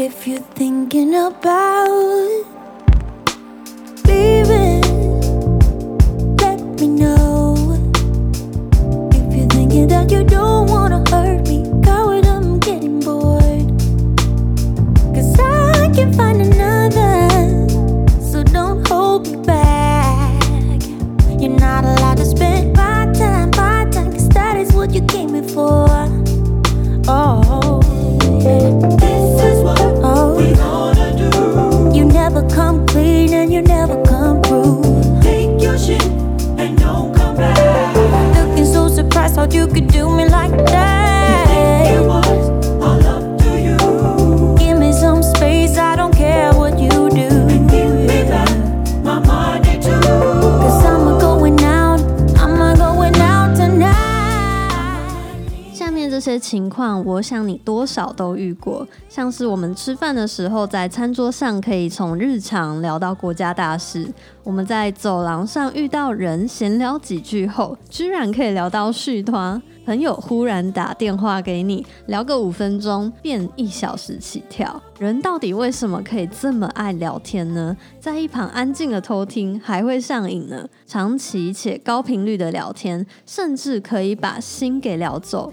If you're thinking about 情况，我想你多少都遇过，像是我们吃饭的时候，在餐桌上可以从日常聊到国家大事；我们在走廊上遇到人闲聊几句后，居然可以聊到续团。朋友忽然打电话给你，聊个五分钟变一小时起跳。人到底为什么可以这么爱聊天呢？在一旁安静的偷听还会上瘾呢。长期且高频率的聊天，甚至可以把心给聊走。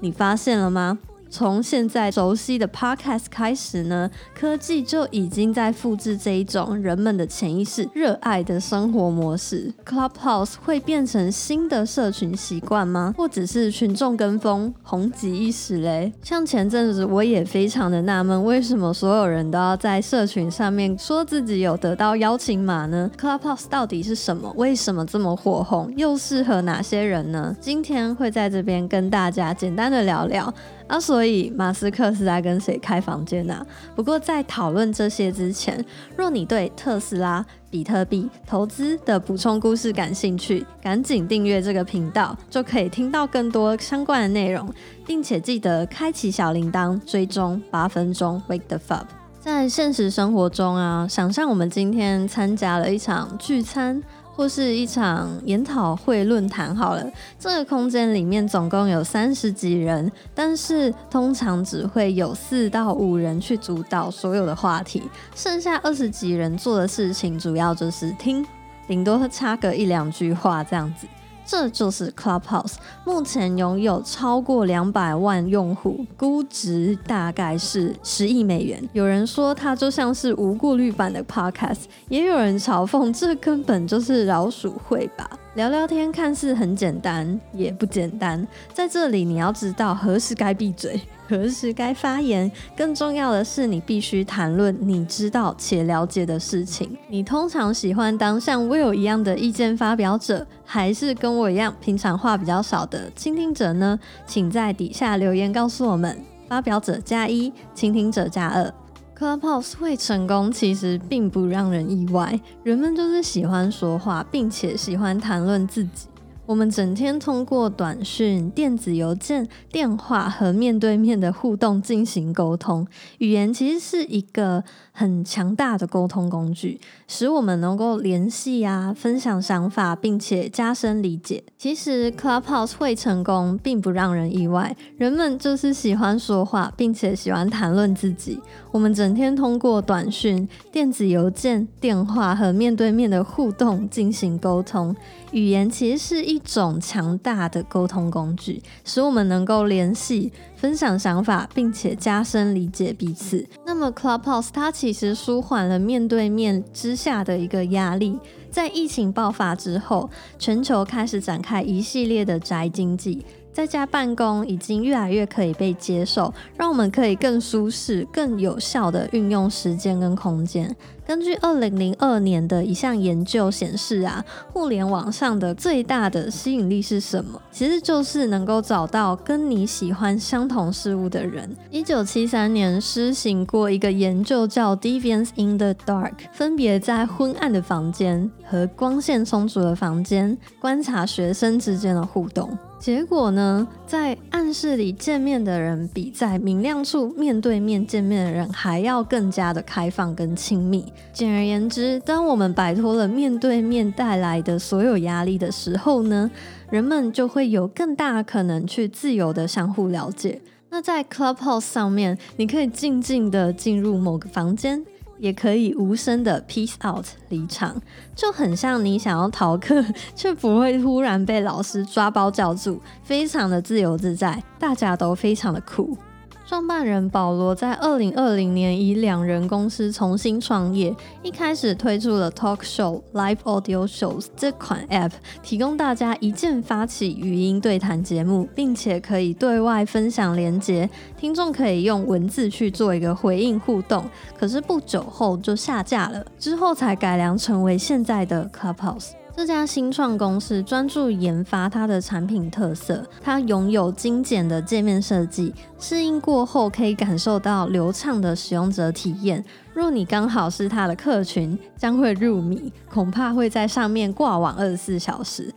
你发现了吗？从现在熟悉的 Podcast 开始呢，科技就已经在复制这一种人们的潜意识热爱的生活模式。Clubhouse 会变成新的社群习惯吗？或者是群众跟风红极一时嘞？像前阵子我也非常的纳闷，为什么所有人都要在社群上面说自己有得到邀请码呢？Clubhouse 到底是什么？为什么这么火红？又适合哪些人呢？今天会在这边跟大家简单的聊聊。啊，所以马斯克是在跟谁开房间啊？不过在讨论这些之前，若你对特斯拉、比特币投资的补充故事感兴趣，赶紧订阅这个频道，就可以听到更多相关的内容，并且记得开启小铃铛，追踪八分钟 Wake the Up。在现实生活中啊，想象我们今天参加了一场聚餐。或是一场研讨会论坛好了，这个空间里面总共有三十几人，但是通常只会有四到五人去主导所有的话题，剩下二十几人做的事情主要就是听，顶多插个一两句话这样子。这就是 Clubhouse，目前拥有超过两百万用户，估值大概是十亿美元。有人说它就像是无过滤版的 Podcast，也有人嘲讽这根本就是老鼠会吧。聊聊天看似很简单，也不简单。在这里，你要知道何时该闭嘴，何时该发言。更重要的是，你必须谈论你知道且了解的事情。你通常喜欢当像 Will 一样的意见发表者，还是跟我一样平常话比较少的倾听者呢？请在底下留言告诉我们。发表者加一，倾听者加二。Clubhouse 会成功，其实并不让人意外。人们就是喜欢说话，并且喜欢谈论自己。我们整天通过短讯、电子邮件、电话和面对面的互动进行沟通。语言其实是一个很强大的沟通工具，使我们能够联系啊、分享想法，并且加深理解。其实 Clubhouse 会成功，并不让人意外。人们就是喜欢说话，并且喜欢谈论自己。我们整天通过短讯、电子邮件、电话和面对面的互动进行沟通。语言其实是一种强大的沟通工具，使我们能够联系、分享想法，并且加深理解彼此。那么 Clubhouse 它其实舒缓了面对面之下的一个压力。在疫情爆发之后，全球开始展开一系列的宅经济。在家办公已经越来越可以被接受，让我们可以更舒适、更有效的运用时间跟空间。根据二零零二年的一项研究显示啊，互联网上的最大的吸引力是什么？其实就是能够找到跟你喜欢相同事物的人。一九七三年施行过一个研究叫 Deviance in the Dark，分别在昏暗的房间和光线充足的房间观察学生之间的互动。结果呢，在暗室里见面的人，比在明亮处面对面见面的人还要更加的开放跟亲密。简而言之，当我们摆脱了面对面带来的所有压力的时候呢，人们就会有更大可能去自由的相互了解。那在 Clubhouse 上面，你可以静静的进入某个房间，也可以无声的 peace out 离场，就很像你想要逃课，却不会突然被老师抓包叫住，非常的自由自在，大家都非常的酷。创办人保罗在二零二零年以两人公司重新创业，一开始推出了 Talk Show Live Audio Shows 这款 App，提供大家一键发起语音对谈节目，并且可以对外分享连接，听众可以用文字去做一个回应互动。可是不久后就下架了，之后才改良成为现在的 Clubhouse。这家新创公司专注研发它的产品特色，它拥有精简的界面设计，适应过后可以感受到流畅的使用者体验。若你刚好是它的客群，将会入迷，恐怕会在上面挂网二十四小时。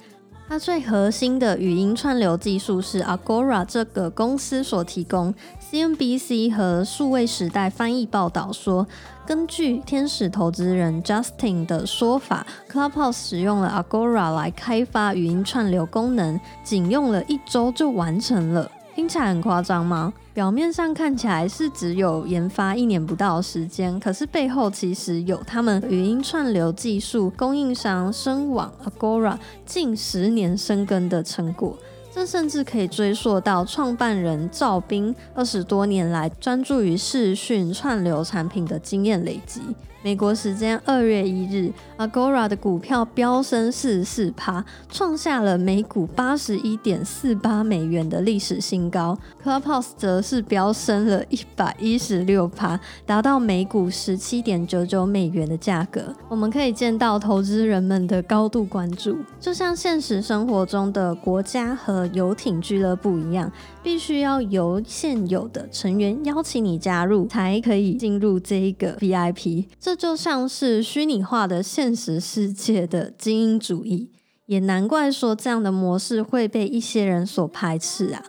它最核心的语音串流技术是 Agora 这个公司所提供。CNBC 和数位时代翻译报道说，根据天使投资人 Justin 的说法，Clubhouse 使用了 Agora 来开发语音串流功能，仅用了一周就完成了。听起来很夸张吗？表面上看起来是只有研发一年不到的时间，可是背后其实有他们语音串流技术供应商声网 Agora 近十年深耕的成果。这甚至可以追溯到创办人赵斌二十多年来专注于视讯串流产品的经验累积。美国时间二月一日，Agora 的股票飙升四十四趴，创下了每股八十一点四八美元的历史新高。Clubhouse 则是飙升了一百一十六趴，达到每股十七点九九美元的价格。我们可以见到投资人们的高度关注，就像现实生活中的国家和游艇俱乐部一样，必须要由现有的成员邀请你加入，才可以进入这一个 VIP。这这就像是虚拟化的现实世界的精英主义，也难怪说这样的模式会被一些人所排斥啊。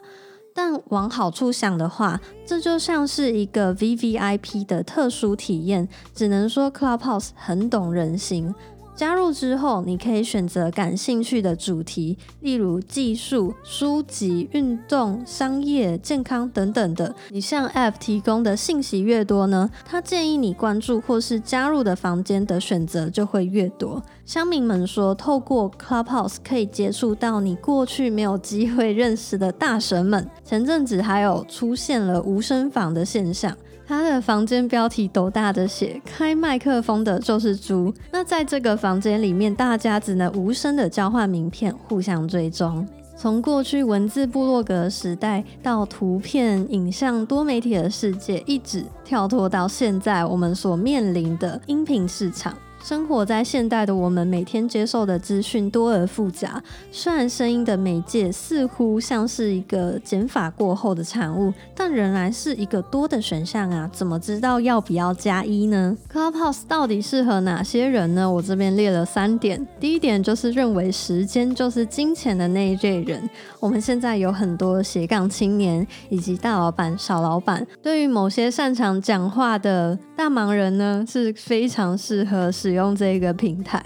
但往好处想的话，这就像是一个 VVIP 的特殊体验，只能说 Clubhouse 很懂人心。加入之后，你可以选择感兴趣的主题，例如技术、书籍、运动、商业、健康等等的。你向 App 提供的信息越多呢，它建议你关注或是加入的房间的选择就会越多。乡民们说，透过 Clubhouse 可以接触到你过去没有机会认识的大神们。前阵子还有出现了无声房的现象。他的房间标题斗大的写“开麦克风的就是猪”。那在这个房间里面，大家只能无声的交换名片，互相追踪。从过去文字部落格时代，到图片、影像多媒体的世界，一直跳脱到现在我们所面临的音频市场。生活在现代的我们，每天接受的资讯多而复杂。虽然声音的媒介似乎像是一个减法过后的产物，但仍然是一个多的选项啊！怎么知道要不要加一呢？Clubhouse 到底适合哪些人呢？我这边列了三点。第一点就是认为时间就是金钱的那一类人。我们现在有很多斜杠青年以及大老板、小老板，对于某些擅长讲话的大忙人呢，是非常适合使。用这个平台。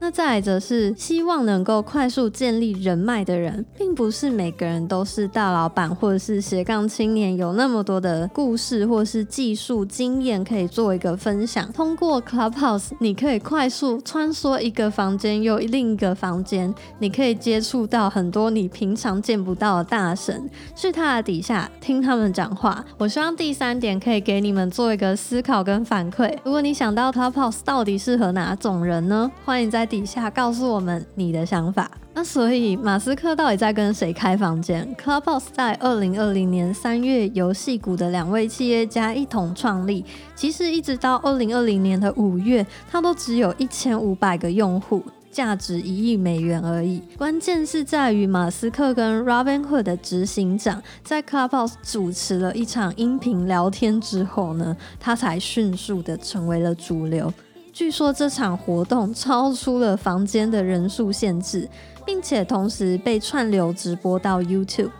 那再来则是希望能够快速建立人脉的人，并不是每个人都是大老板或者是斜杠青年，有那么多的故事或是技术经验可以做一个分享。通过 Clubhouse，你可以快速穿梭一个房间又另一个房间，你可以接触到很多你平常见不到的大神，去他的底下听他们讲话。我希望第三点可以给你们做一个思考跟反馈。如果你想到 Clubhouse 到底适合哪种人呢？欢迎在底下告诉我们你的想法。那所以马斯克到底在跟谁开房间？Clubhouse 在二零二零年三月游戏股的两位企业家一同创立，其实一直到二零二零年的五月，它都只有一千五百个用户，价值一亿美元而已。关键是在于马斯克跟 Robinhood 的执行长在 Clubhouse 主持了一场音频聊天之后呢，他才迅速的成为了主流。据说这场活动超出了房间的人数限制，并且同时被串流直播到 YouTube。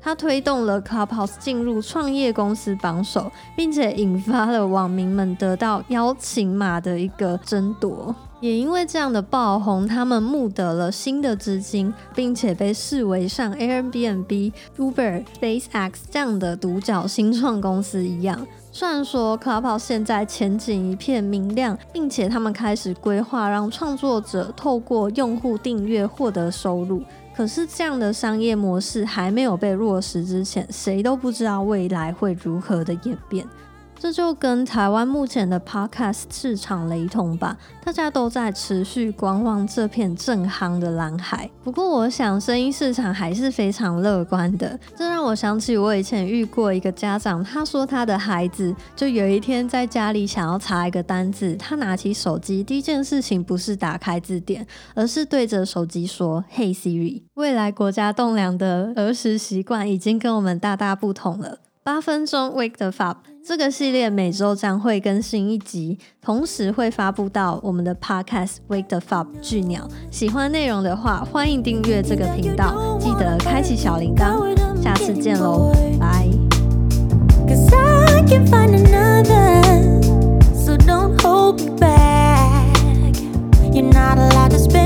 它推动了 Clubhouse 进入创业公司榜首，并且引发了网民们得到邀请码的一个争夺。也因为这样的爆红，他们募得了新的资金，并且被视为像 Airbnb、Uber、SpaceX 这样的独角新创公司一样。虽然说 Clubhouse 现在前景一片明亮，并且他们开始规划让创作者透过用户订阅获得收入，可是这样的商业模式还没有被落实之前，谁都不知道未来会如何的演变。这就跟台湾目前的 podcast 市场雷同吧，大家都在持续观望这片正夯的蓝海。不过，我想声音市场还是非常乐观的。这让我想起我以前遇过一个家长，他说他的孩子就有一天在家里想要查一个单字，他拿起手机，第一件事情不是打开字典，而是对着手机说 “Hey Siri”。未来国家栋梁的儿时习惯已经跟我们大大不同了。八分钟 Wake the FOB，这个系列每周将会更新一集，同时会发布到我们的 Podcast Wake the FOB 巨鸟。喜欢内容的话，欢迎订阅这个频道，记得开启小铃铛。下次见喽，拜。Cause I can find another, so don't hold me back. You're not allowed to spend.